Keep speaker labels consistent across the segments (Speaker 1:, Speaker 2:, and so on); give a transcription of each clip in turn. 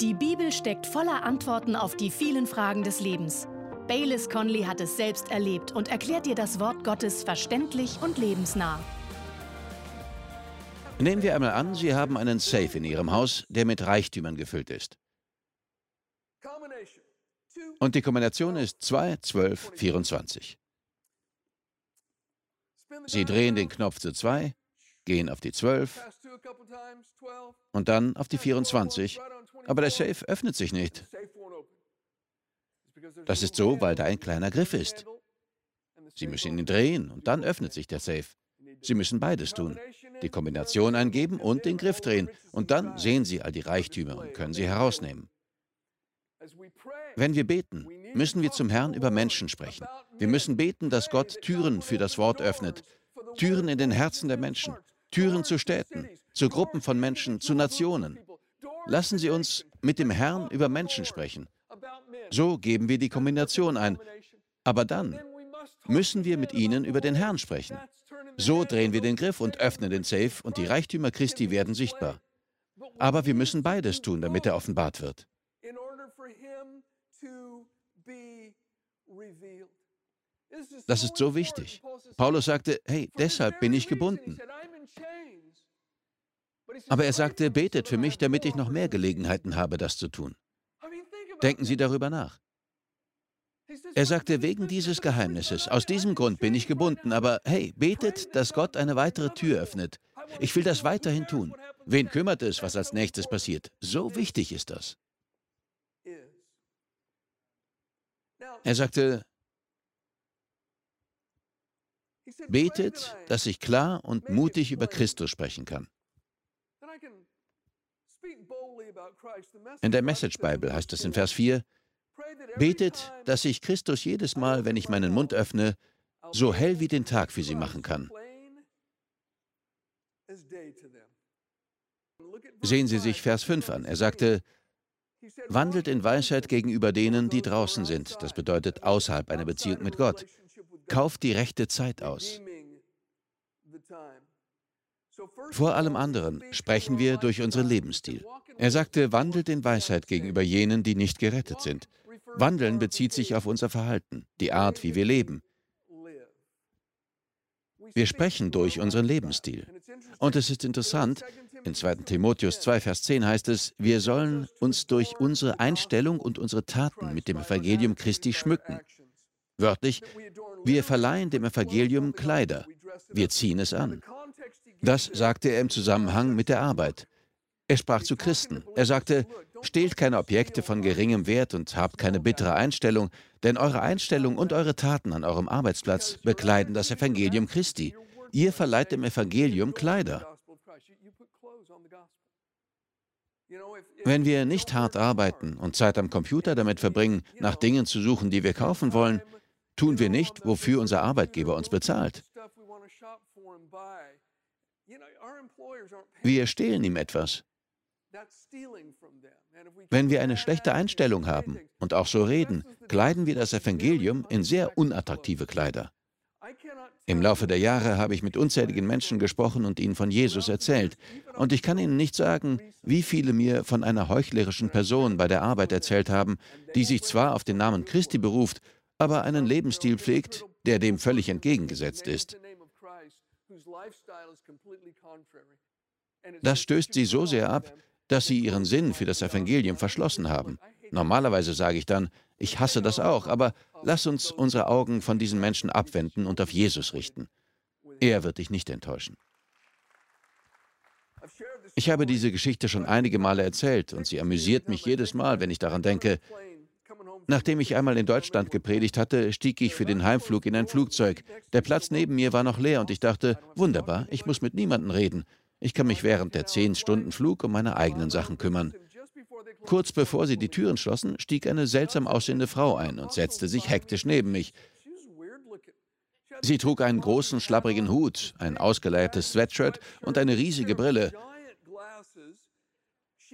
Speaker 1: Die Bibel steckt voller Antworten auf die vielen Fragen des Lebens. Baylis Conley hat es selbst erlebt und erklärt dir das Wort Gottes verständlich und lebensnah.
Speaker 2: Nehmen wir einmal an, Sie haben einen Safe in Ihrem Haus, der mit Reichtümern gefüllt ist. Und die Kombination ist 2, 12, 24. Sie drehen den Knopf zu 2, gehen auf die 12 und dann auf die 24, aber der Safe öffnet sich nicht. Das ist so, weil da ein kleiner Griff ist. Sie müssen ihn drehen und dann öffnet sich der Safe. Sie müssen beides tun. Die Kombination eingeben und den Griff drehen. Und dann sehen Sie all die Reichtümer und können sie herausnehmen. Wenn wir beten, müssen wir zum Herrn über Menschen sprechen. Wir müssen beten, dass Gott Türen für das Wort öffnet. Türen in den Herzen der Menschen. Türen zu Städten, zu Gruppen von Menschen, zu Nationen. Lassen Sie uns mit dem Herrn über Menschen sprechen. So geben wir die Kombination ein. Aber dann müssen wir mit ihnen über den Herrn sprechen. So drehen wir den Griff und öffnen den Safe und die Reichtümer Christi werden sichtbar. Aber wir müssen beides tun, damit er offenbart wird. Das ist so wichtig. Paulus sagte, hey, deshalb bin ich gebunden. Aber er sagte, betet für mich, damit ich noch mehr Gelegenheiten habe, das zu tun. Denken Sie darüber nach. Er sagte, wegen dieses Geheimnisses, aus diesem Grund bin ich gebunden, aber hey, betet, dass Gott eine weitere Tür öffnet. Ich will das weiterhin tun. Wen kümmert es, was als nächstes passiert? So wichtig ist das. Er sagte, betet, dass ich klar und mutig über Christus sprechen kann. In der Message Bible heißt es in Vers 4, Betet, dass ich Christus jedes Mal, wenn ich meinen Mund öffne, so hell wie den Tag für sie machen kann. Sehen Sie sich Vers 5 an. Er sagte, wandelt in Weisheit gegenüber denen, die draußen sind. Das bedeutet außerhalb einer Beziehung mit Gott. Kauft die rechte Zeit aus. Vor allem anderen sprechen wir durch unseren Lebensstil. Er sagte, wandelt in Weisheit gegenüber jenen, die nicht gerettet sind. Wandeln bezieht sich auf unser Verhalten, die Art, wie wir leben. Wir sprechen durch unseren Lebensstil. Und es ist interessant, in 2 Timotheus 2, Vers 10 heißt es, wir sollen uns durch unsere Einstellung und unsere Taten mit dem Evangelium Christi schmücken. Wörtlich, wir verleihen dem Evangelium Kleider. Wir ziehen es an. Das sagte er im Zusammenhang mit der Arbeit. Er sprach zu Christen. Er sagte, stehlt keine Objekte von geringem Wert und habt keine bittere Einstellung, denn eure Einstellung und eure Taten an eurem Arbeitsplatz bekleiden das Evangelium Christi. Ihr verleiht dem Evangelium Kleider. Wenn wir nicht hart arbeiten und Zeit am Computer damit verbringen, nach Dingen zu suchen, die wir kaufen wollen, tun wir nicht, wofür unser Arbeitgeber uns bezahlt. Wir stehlen ihm etwas. Wenn wir eine schlechte Einstellung haben und auch so reden, kleiden wir das Evangelium in sehr unattraktive Kleider. Im Laufe der Jahre habe ich mit unzähligen Menschen gesprochen und ihnen von Jesus erzählt. Und ich kann Ihnen nicht sagen, wie viele mir von einer heuchlerischen Person bei der Arbeit erzählt haben, die sich zwar auf den Namen Christi beruft, aber einen Lebensstil pflegt, der dem völlig entgegengesetzt ist. Das stößt sie so sehr ab, dass sie ihren Sinn für das Evangelium verschlossen haben. Normalerweise sage ich dann, ich hasse das auch, aber lass uns unsere Augen von diesen Menschen abwenden und auf Jesus richten. Er wird dich nicht enttäuschen. Ich habe diese Geschichte schon einige Male erzählt und sie amüsiert mich jedes Mal, wenn ich daran denke. Nachdem ich einmal in Deutschland gepredigt hatte, stieg ich für den Heimflug in ein Flugzeug. Der Platz neben mir war noch leer und ich dachte, wunderbar, ich muss mit niemandem reden. Ich kann mich während der zehn Stunden Flug um meine eigenen Sachen kümmern. Kurz bevor sie die Türen schlossen, stieg eine seltsam aussehende Frau ein und setzte sich hektisch neben mich. Sie trug einen großen, schlapprigen Hut, ein ausgeleiertes Sweatshirt und eine riesige Brille.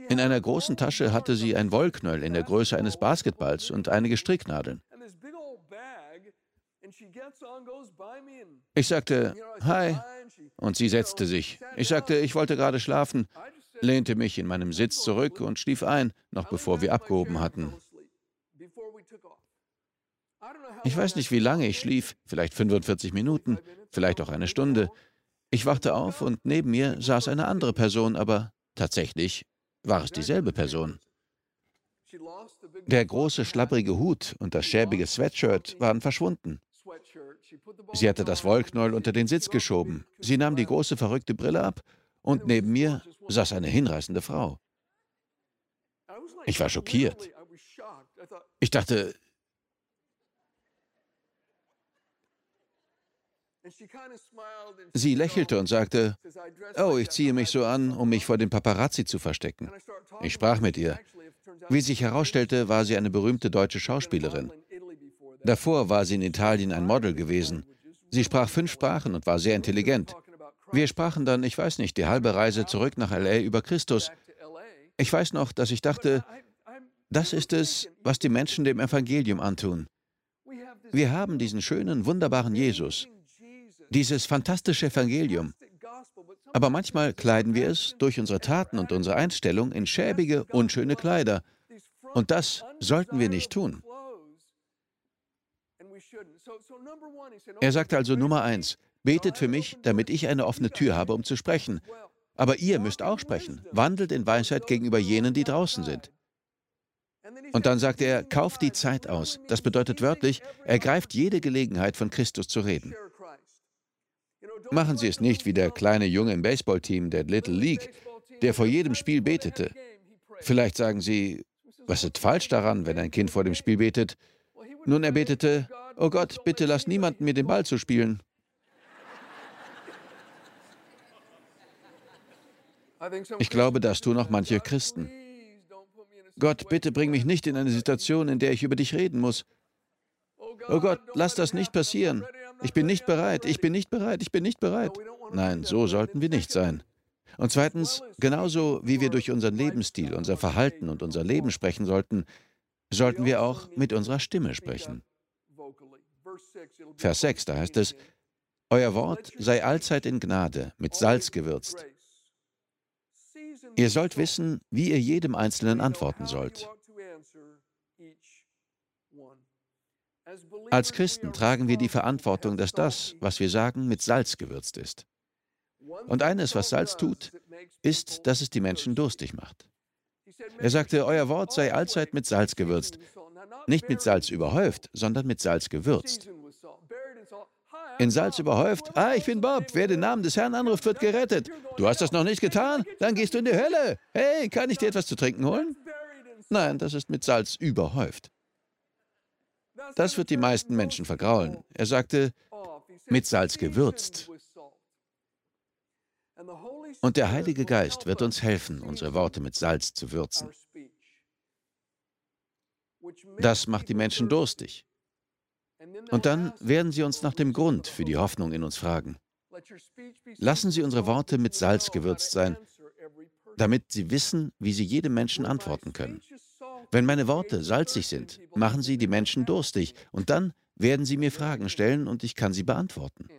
Speaker 2: In einer großen Tasche hatte sie ein Wollknäuel in der Größe eines Basketballs und einige Stricknadeln. Ich sagte, hi, und sie setzte sich. Ich sagte, ich wollte gerade schlafen. lehnte mich in meinem Sitz zurück und schlief ein, noch bevor wir abgehoben hatten. Ich weiß nicht, wie lange ich schlief, vielleicht 45 Minuten, vielleicht auch eine Stunde. Ich wachte auf und neben mir saß eine andere Person, aber tatsächlich war es dieselbe Person. Der große, schlapprige Hut und das schäbige Sweatshirt waren verschwunden. Sie hatte das Wollknäuel unter den Sitz geschoben. Sie nahm die große, verrückte Brille ab und neben mir saß eine hinreißende Frau. Ich war schockiert. Ich dachte, Sie lächelte und sagte, oh, ich ziehe mich so an, um mich vor dem Paparazzi zu verstecken. Ich sprach mit ihr. Wie sich herausstellte, war sie eine berühmte deutsche Schauspielerin. Davor war sie in Italien ein Model gewesen. Sie sprach fünf Sprachen und war sehr intelligent. Wir sprachen dann, ich weiß nicht, die halbe Reise zurück nach LA über Christus. Ich weiß noch, dass ich dachte, das ist es, was die Menschen dem Evangelium antun. Wir haben diesen schönen, wunderbaren Jesus, dieses fantastische Evangelium. Aber manchmal kleiden wir es durch unsere Taten und unsere Einstellung in schäbige, unschöne Kleider. Und das sollten wir nicht tun. Er sagte also Nummer eins, betet für mich, damit ich eine offene Tür habe, um zu sprechen. Aber ihr müsst auch sprechen. Wandelt in Weisheit gegenüber jenen, die draußen sind. Und dann sagte er, kauft die Zeit aus. Das bedeutet wörtlich, ergreift jede Gelegenheit, von Christus zu reden. Machen Sie es nicht wie der kleine Junge im Baseballteam der Little League, der vor jedem Spiel betete. Vielleicht sagen Sie, was ist falsch daran, wenn ein Kind vor dem Spiel betet? Nun, er betete, oh Gott, bitte lass niemanden mir den Ball zu spielen. Ich glaube, das tun auch manche Christen. Gott, bitte bring mich nicht in eine Situation, in der ich über dich reden muss. Oh Gott, lass das nicht passieren. Ich bin nicht bereit, ich bin nicht bereit, ich bin nicht bereit. Nein, so sollten wir nicht sein. Und zweitens, genauso wie wir durch unseren Lebensstil, unser Verhalten und unser Leben sprechen sollten, sollten wir auch mit unserer Stimme sprechen. Vers 6, da heißt es, Euer Wort sei allzeit in Gnade, mit Salz gewürzt. Ihr sollt wissen, wie ihr jedem Einzelnen antworten sollt. Als Christen tragen wir die Verantwortung, dass das, was wir sagen, mit Salz gewürzt ist. Und eines, was Salz tut, ist, dass es die Menschen durstig macht. Er sagte, euer Wort sei allzeit mit Salz gewürzt. Nicht mit Salz überhäuft, sondern mit Salz gewürzt. In Salz überhäuft, ah, ich bin Bob, wer den Namen des Herrn anruft, wird gerettet. Du hast das noch nicht getan? Dann gehst du in die Hölle. Hey, kann ich dir etwas zu trinken holen? Nein, das ist mit Salz überhäuft. Das wird die meisten Menschen vergraulen. Er sagte, mit Salz gewürzt. Und der Heilige Geist wird uns helfen, unsere Worte mit Salz zu würzen. Das macht die Menschen durstig. Und dann werden sie uns nach dem Grund für die Hoffnung in uns fragen. Lassen Sie unsere Worte mit Salz gewürzt sein, damit Sie wissen, wie Sie jedem Menschen antworten können. Wenn meine Worte salzig sind, machen sie die Menschen durstig und dann werden sie mir Fragen stellen und ich kann sie beantworten.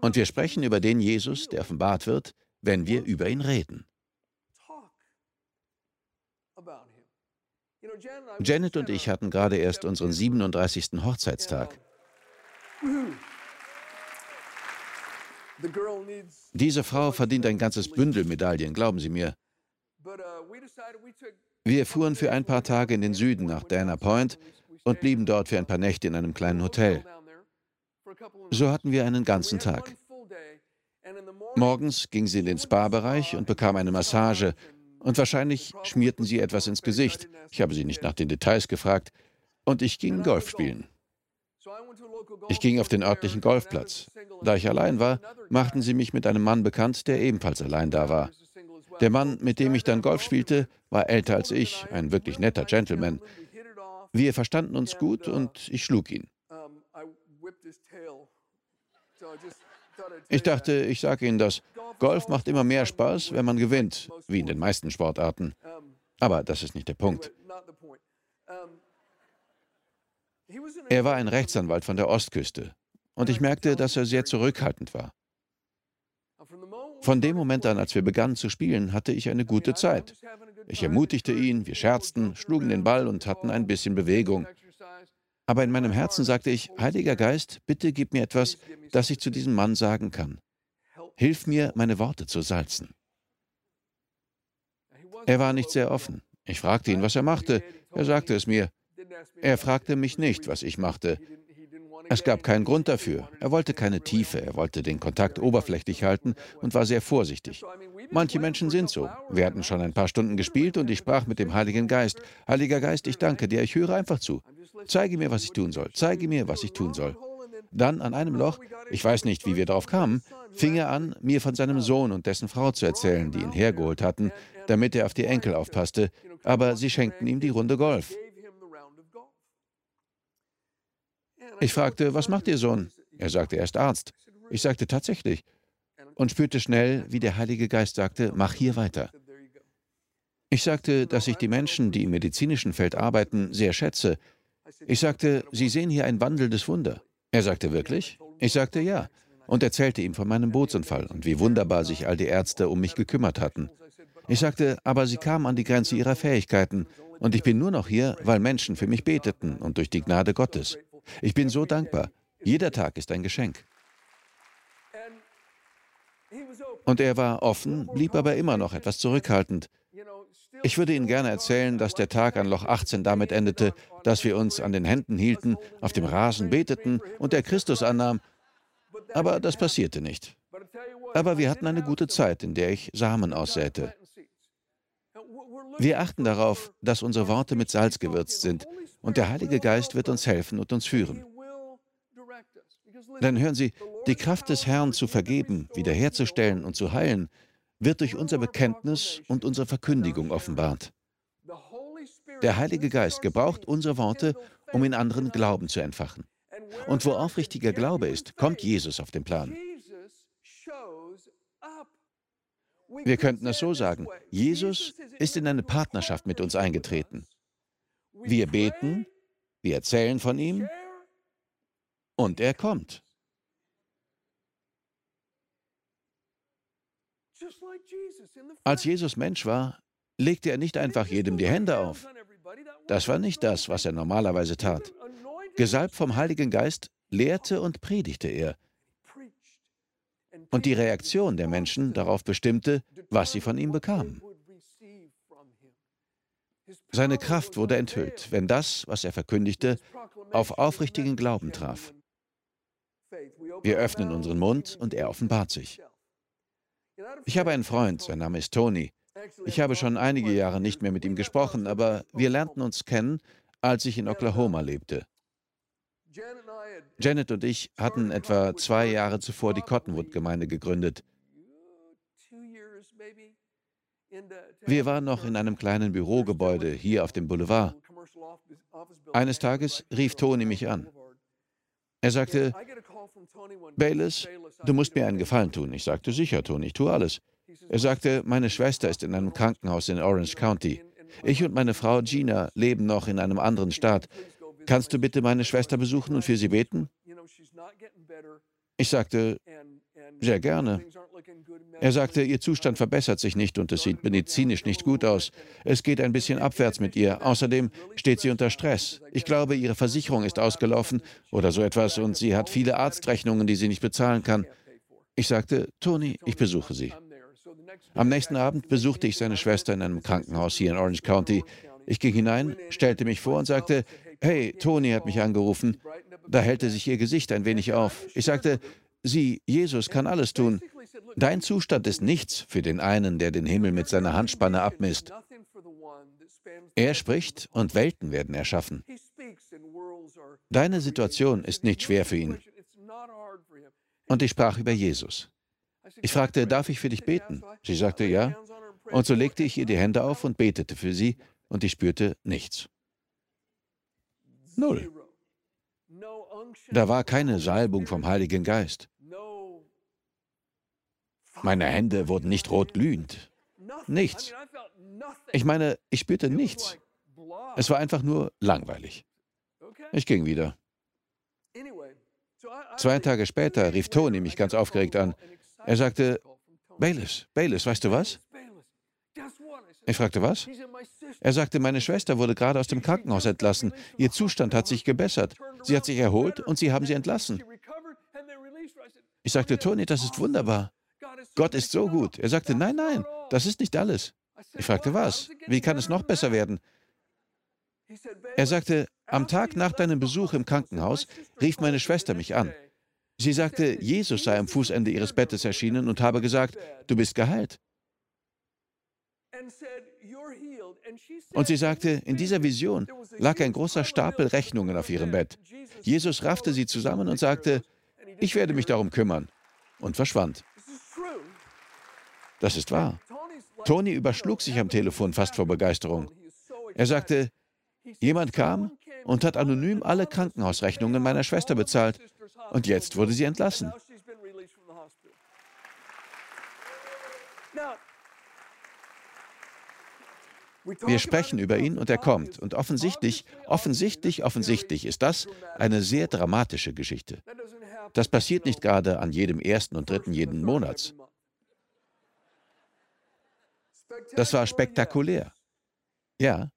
Speaker 2: Und wir sprechen über den Jesus, der offenbart wird, wenn wir über ihn reden. Janet und ich hatten gerade erst unseren 37. Hochzeitstag. Diese Frau verdient ein ganzes Bündel Medaillen, glauben Sie mir. Wir fuhren für ein paar Tage in den Süden nach Dana Point und blieben dort für ein paar Nächte in einem kleinen Hotel. So hatten wir einen ganzen Tag. Morgens ging sie in den Spa-Bereich und bekam eine Massage. Und wahrscheinlich schmierten sie etwas ins Gesicht. Ich habe sie nicht nach den Details gefragt. Und ich ging Golf spielen. Ich ging auf den örtlichen Golfplatz. Da ich allein war, machten sie mich mit einem Mann bekannt, der ebenfalls allein da war. Der Mann, mit dem ich dann Golf spielte, war älter als ich, ein wirklich netter Gentleman. Wir verstanden uns gut und ich schlug ihn. Ich dachte, ich sage Ihnen das. Golf macht immer mehr Spaß, wenn man gewinnt, wie in den meisten Sportarten. Aber das ist nicht der Punkt. Er war ein Rechtsanwalt von der Ostküste und ich merkte, dass er sehr zurückhaltend war. Von dem Moment an, als wir begannen zu spielen, hatte ich eine gute Zeit. Ich ermutigte ihn, wir scherzten, schlugen den Ball und hatten ein bisschen Bewegung. Aber in meinem Herzen sagte ich, Heiliger Geist, bitte gib mir etwas, das ich zu diesem Mann sagen kann. Hilf mir, meine Worte zu salzen. Er war nicht sehr offen. Ich fragte ihn, was er machte. Er sagte es mir. Er fragte mich nicht, was ich machte. Es gab keinen Grund dafür. Er wollte keine Tiefe, er wollte den Kontakt oberflächlich halten und war sehr vorsichtig. Manche Menschen sind so. Wir hatten schon ein paar Stunden gespielt und ich sprach mit dem Heiligen Geist. Heiliger Geist, ich danke dir, ich höre einfach zu. Zeige mir, was ich tun soll. Zeige mir, was ich tun soll. Dann an einem Loch, ich weiß nicht, wie wir darauf kamen, fing er an, mir von seinem Sohn und dessen Frau zu erzählen, die ihn hergeholt hatten, damit er auf die Enkel aufpasste, aber sie schenkten ihm die Runde Golf. Ich fragte, was macht Ihr Sohn? Er sagte, er ist Arzt. Ich sagte, tatsächlich. Und spürte schnell, wie der Heilige Geist sagte, mach hier weiter. Ich sagte, dass ich die Menschen, die im medizinischen Feld arbeiten, sehr schätze. Ich sagte, Sie sehen hier ein wandelndes Wunder. Er sagte, wirklich? Ich sagte, ja. Und erzählte ihm von meinem Bootsunfall und wie wunderbar sich all die Ärzte um mich gekümmert hatten. Ich sagte, aber sie kamen an die Grenze ihrer Fähigkeiten und ich bin nur noch hier, weil Menschen für mich beteten und durch die Gnade Gottes. Ich bin so dankbar. Jeder Tag ist ein Geschenk. Und er war offen, blieb aber immer noch etwas zurückhaltend. Ich würde Ihnen gerne erzählen, dass der Tag an Loch 18 damit endete, dass wir uns an den Händen hielten, auf dem Rasen beteten und der Christus annahm. Aber das passierte nicht. Aber wir hatten eine gute Zeit, in der ich Samen aussäte. Wir achten darauf, dass unsere Worte mit Salz gewürzt sind und der Heilige Geist wird uns helfen und uns führen. Denn hören Sie, die Kraft des Herrn zu vergeben, wiederherzustellen und zu heilen, wird durch unser Bekenntnis und unsere Verkündigung offenbart. Der Heilige Geist gebraucht unsere Worte, um in anderen Glauben zu entfachen. Und wo aufrichtiger Glaube ist, kommt Jesus auf den Plan. Wir könnten es so sagen, Jesus ist in eine Partnerschaft mit uns eingetreten. Wir beten, wir erzählen von ihm und er kommt. Als Jesus Mensch war, legte er nicht einfach jedem die Hände auf. Das war nicht das, was er normalerweise tat. Gesalbt vom Heiligen Geist lehrte und predigte er. Und die Reaktion der Menschen darauf bestimmte, was sie von ihm bekamen. Seine Kraft wurde enthüllt, wenn das, was er verkündigte, auf aufrichtigen Glauben traf. Wir öffnen unseren Mund und er offenbart sich. Ich habe einen Freund, sein Name ist Tony. Ich habe schon einige Jahre nicht mehr mit ihm gesprochen, aber wir lernten uns kennen, als ich in Oklahoma lebte. Janet und ich hatten etwa zwei Jahre zuvor die Cottonwood-Gemeinde gegründet. Wir waren noch in einem kleinen Bürogebäude hier auf dem Boulevard. Eines Tages rief Tony mich an. Er sagte, Bayless, du musst mir einen Gefallen tun. Ich sagte, sicher, Tony, ich tue alles. Er sagte, meine Schwester ist in einem Krankenhaus in Orange County. Ich und meine Frau Gina leben noch in einem anderen Staat. Kannst du bitte meine Schwester besuchen und für sie beten? Ich sagte, sehr gerne. Er sagte, ihr Zustand verbessert sich nicht und es sieht medizinisch nicht gut aus. Es geht ein bisschen abwärts mit ihr. Außerdem steht sie unter Stress. Ich glaube, ihre Versicherung ist ausgelaufen oder so etwas und sie hat viele Arztrechnungen, die sie nicht bezahlen kann. Ich sagte, Toni, ich besuche sie. Am nächsten Abend besuchte ich seine Schwester in einem Krankenhaus hier in Orange County. Ich ging hinein, stellte mich vor und sagte, hey, Toni hat mich angerufen. Da hellte sich ihr Gesicht ein wenig auf. Ich sagte, sieh, Jesus kann alles tun. Dein Zustand ist nichts für den einen, der den Himmel mit seiner Handspanne abmisst. Er spricht und Welten werden erschaffen. Deine Situation ist nicht schwer für ihn. Und ich sprach über Jesus. Ich fragte, darf ich für dich beten? Sie sagte ja. Und so legte ich ihr die Hände auf und betete für sie, und ich spürte nichts. Null. Da war keine Salbung vom Heiligen Geist. Meine Hände wurden nicht rot glühend. Nichts. Ich meine, ich spürte nichts. Es war einfach nur langweilig. Ich ging wieder. Zwei Tage später rief Tony mich ganz aufgeregt an. Er sagte, Bayless, Bayless, weißt du was? Ich fragte, was? Er sagte, meine Schwester wurde gerade aus dem Krankenhaus entlassen. Ihr Zustand hat sich gebessert. Sie hat sich erholt und sie haben sie entlassen. Ich sagte, Tony, das ist wunderbar. Gott ist so gut. Er sagte, nein, nein, das ist nicht alles. Ich fragte, was? Wie kann es noch besser werden? Er sagte, am Tag nach deinem Besuch im Krankenhaus rief meine Schwester mich an. Sie sagte, Jesus sei am Fußende ihres Bettes erschienen und habe gesagt, du bist geheilt. Und sie sagte, in dieser Vision lag ein großer Stapel Rechnungen auf ihrem Bett. Jesus raffte sie zusammen und sagte, ich werde mich darum kümmern, und verschwand. Das ist wahr. Tony überschlug sich am Telefon fast vor Begeisterung. Er sagte, jemand kam und hat anonym alle Krankenhausrechnungen meiner Schwester bezahlt, und jetzt wurde sie entlassen. Wir sprechen über ihn und er kommt. Und offensichtlich, offensichtlich, offensichtlich ist das eine sehr dramatische Geschichte. Das passiert nicht gerade an jedem ersten und dritten jeden Monats. Das war spektakulär. Ja,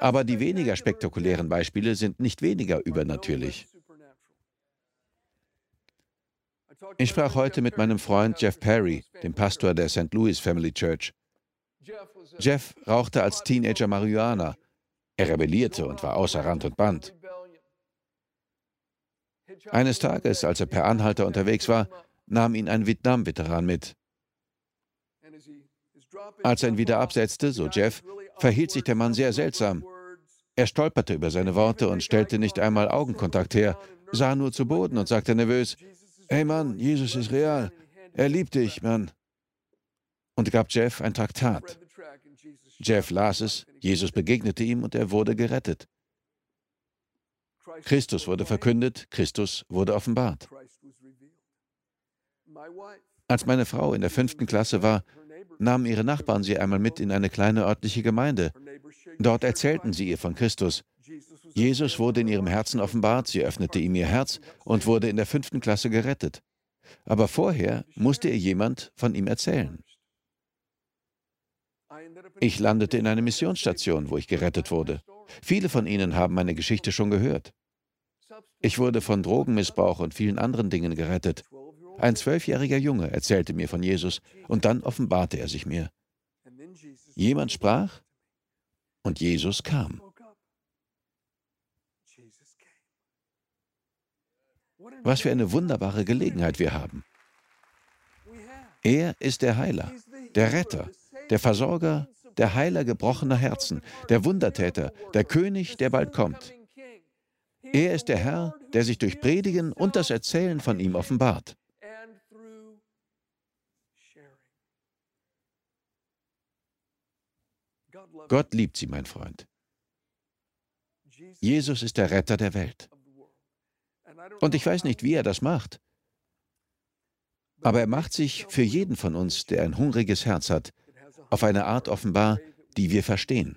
Speaker 2: aber die weniger spektakulären Beispiele sind nicht weniger übernatürlich. Ich sprach heute mit meinem Freund Jeff Perry, dem Pastor der St. Louis Family Church. Jeff rauchte als Teenager Marihuana. Er rebellierte und war außer Rand und Band. Eines Tages, als er per Anhalter unterwegs war, nahm ihn ein Vietnam-Veteran mit. Als er ihn wieder absetzte, so Jeff, verhielt sich der Mann sehr seltsam. Er stolperte über seine Worte und stellte nicht einmal Augenkontakt her, sah nur zu Boden und sagte nervös, Hey Mann, Jesus ist real. Er liebt dich, Mann. Und gab Jeff ein Traktat. Jeff las es, Jesus begegnete ihm und er wurde gerettet. Christus wurde verkündet, Christus wurde offenbart. Als meine Frau in der fünften Klasse war, nahmen ihre Nachbarn sie einmal mit in eine kleine örtliche Gemeinde. Dort erzählten sie ihr von Christus. Jesus wurde in ihrem Herzen offenbart, sie öffnete ihm ihr Herz und wurde in der fünften Klasse gerettet. Aber vorher musste ihr jemand von ihm erzählen. Ich landete in einer Missionsstation, wo ich gerettet wurde. Viele von Ihnen haben meine Geschichte schon gehört. Ich wurde von Drogenmissbrauch und vielen anderen Dingen gerettet. Ein zwölfjähriger Junge erzählte mir von Jesus und dann offenbarte er sich mir. Jemand sprach und Jesus kam. Was für eine wunderbare Gelegenheit wir haben. Er ist der Heiler, der Retter, der Versorger, der Heiler gebrochener Herzen, der Wundertäter, der König, der bald kommt. Er ist der Herr, der sich durch Predigen und das Erzählen von ihm offenbart. Gott liebt sie, mein Freund. Jesus ist der Retter der Welt. Und ich weiß nicht, wie er das macht. Aber er macht sich für jeden von uns, der ein hungriges Herz hat, auf eine Art offenbar, die wir verstehen.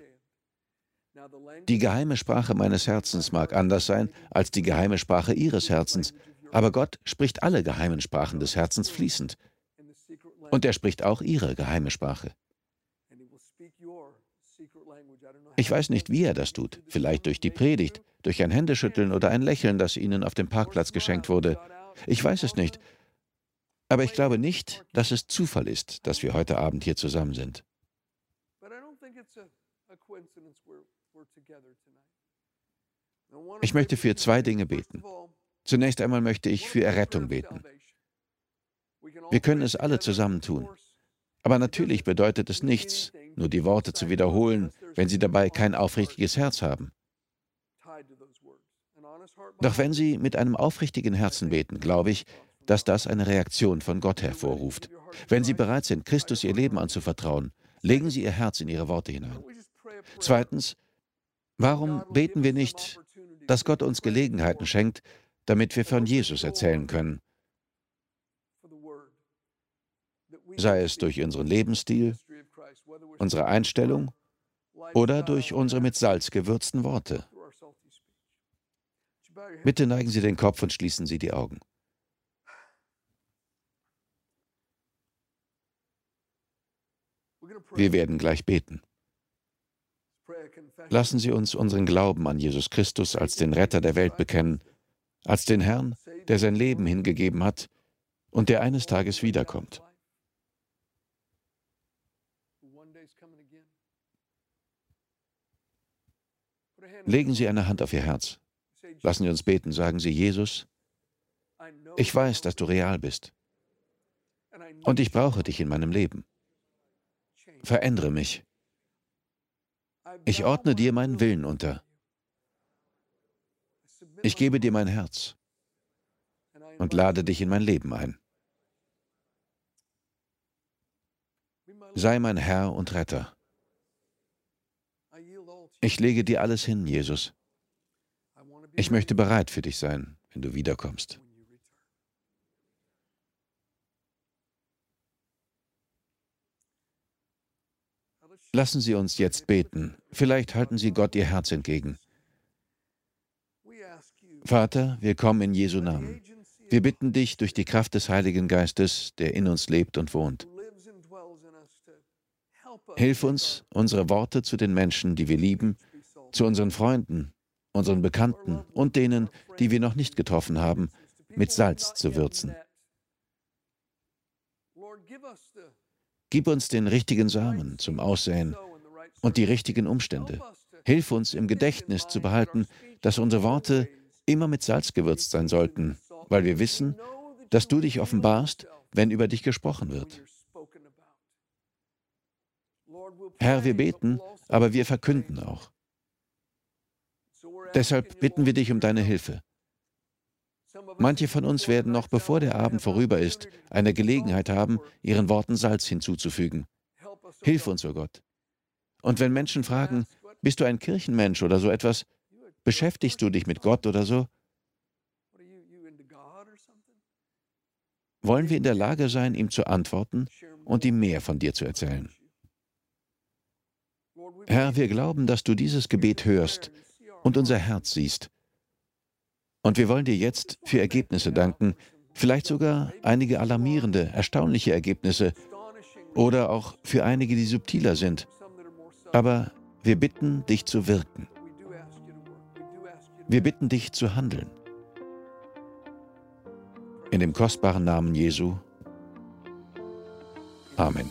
Speaker 2: Die geheime Sprache meines Herzens mag anders sein als die geheime Sprache Ihres Herzens, aber Gott spricht alle geheimen Sprachen des Herzens fließend. Und er spricht auch Ihre geheime Sprache. Ich weiß nicht, wie er das tut. Vielleicht durch die Predigt, durch ein Händeschütteln oder ein Lächeln, das Ihnen auf dem Parkplatz geschenkt wurde. Ich weiß es nicht. Aber ich glaube nicht, dass es Zufall ist, dass wir heute Abend hier zusammen sind. Ich möchte für zwei Dinge beten. Zunächst einmal möchte ich für Errettung beten. Wir können es alle zusammen tun. Aber natürlich bedeutet es nichts, nur die Worte zu wiederholen, wenn Sie dabei kein aufrichtiges Herz haben. Doch wenn Sie mit einem aufrichtigen Herzen beten, glaube ich, dass das eine Reaktion von Gott hervorruft. Wenn Sie bereit sind, Christus Ihr Leben anzuvertrauen, legen Sie Ihr Herz in Ihre Worte hinein. Zweitens, warum beten wir nicht, dass Gott uns Gelegenheiten schenkt, damit wir von Jesus erzählen können? Sei es durch unseren Lebensstil, unsere Einstellung oder durch unsere mit Salz gewürzten Worte. Bitte neigen Sie den Kopf und schließen Sie die Augen. Wir werden gleich beten. Lassen Sie uns unseren Glauben an Jesus Christus als den Retter der Welt bekennen, als den Herrn, der sein Leben hingegeben hat und der eines Tages wiederkommt. Legen Sie eine Hand auf Ihr Herz. Lassen Sie uns beten. Sagen Sie, Jesus, ich weiß, dass du real bist. Und ich brauche dich in meinem Leben. Verändere mich. Ich ordne dir meinen Willen unter. Ich gebe dir mein Herz und lade dich in mein Leben ein. Sei mein Herr und Retter. Ich lege dir alles hin, Jesus. Ich möchte bereit für dich sein, wenn du wiederkommst. Lassen Sie uns jetzt beten. Vielleicht halten Sie Gott Ihr Herz entgegen. Vater, wir kommen in Jesu Namen. Wir bitten dich durch die Kraft des Heiligen Geistes, der in uns lebt und wohnt. Hilf uns, unsere Worte zu den Menschen, die wir lieben, zu unseren Freunden, unseren Bekannten und denen, die wir noch nicht getroffen haben, mit Salz zu würzen. Gib uns den richtigen Samen zum Aussäen und die richtigen Umstände. Hilf uns im Gedächtnis zu behalten, dass unsere Worte immer mit Salz gewürzt sein sollten, weil wir wissen, dass du dich offenbarst, wenn über dich gesprochen wird. Herr, wir beten, aber wir verkünden auch. Deshalb bitten wir dich um deine Hilfe. Manche von uns werden noch bevor der Abend vorüber ist, eine Gelegenheit haben, ihren Worten Salz hinzuzufügen. Hilf uns, o oh Gott. Und wenn Menschen fragen, bist du ein Kirchenmensch oder so etwas, beschäftigst du dich mit Gott oder so? Wollen wir in der Lage sein, ihm zu antworten und ihm mehr von dir zu erzählen? Herr, wir glauben, dass du dieses Gebet hörst und unser Herz siehst. Und wir wollen dir jetzt für Ergebnisse danken, vielleicht sogar einige alarmierende, erstaunliche Ergebnisse oder auch für einige, die subtiler sind. Aber wir bitten dich zu wirken. Wir bitten dich zu handeln. In dem kostbaren Namen Jesu. Amen.